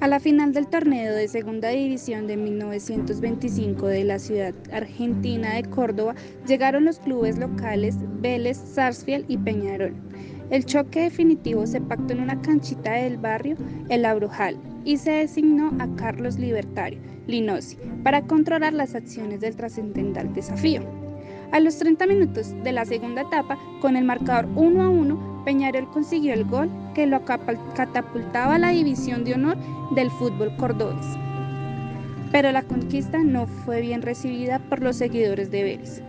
A la final del torneo de Segunda División de 1925 de la ciudad argentina de Córdoba llegaron los clubes locales Vélez, Sarsfield y Peñarol. El choque definitivo se pactó en una canchita del barrio El Abrujal y se designó a Carlos Libertario Linosi para controlar las acciones del trascendental desafío. A los 30 minutos de la segunda etapa, con el marcador 1 a 1, Peñarol consiguió el gol que lo catapultaba a la división de honor del fútbol cordobés. Pero la conquista no fue bien recibida por los seguidores de Vélez.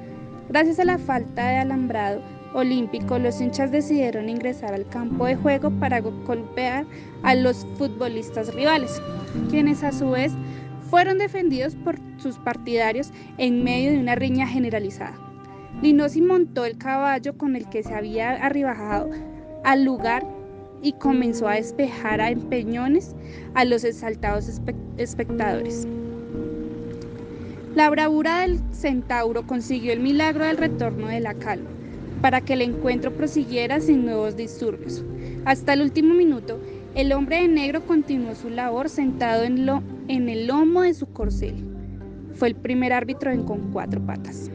Gracias a la falta de alambrado olímpico, los hinchas decidieron ingresar al campo de juego para golpear a los futbolistas rivales, quienes a su vez fueron defendidos por sus partidarios en medio de una riña generalizada. Linosi montó el caballo con el que se había arribajado al lugar y comenzó a despejar a empeñones a los exaltados espectadores. La bravura del centauro consiguió el milagro del retorno de la calma, para que el encuentro prosiguiera sin nuevos disturbios. Hasta el último minuto, el hombre de negro continuó su labor sentado en, lo, en el lomo de su corcel. Fue el primer árbitro en con cuatro patas.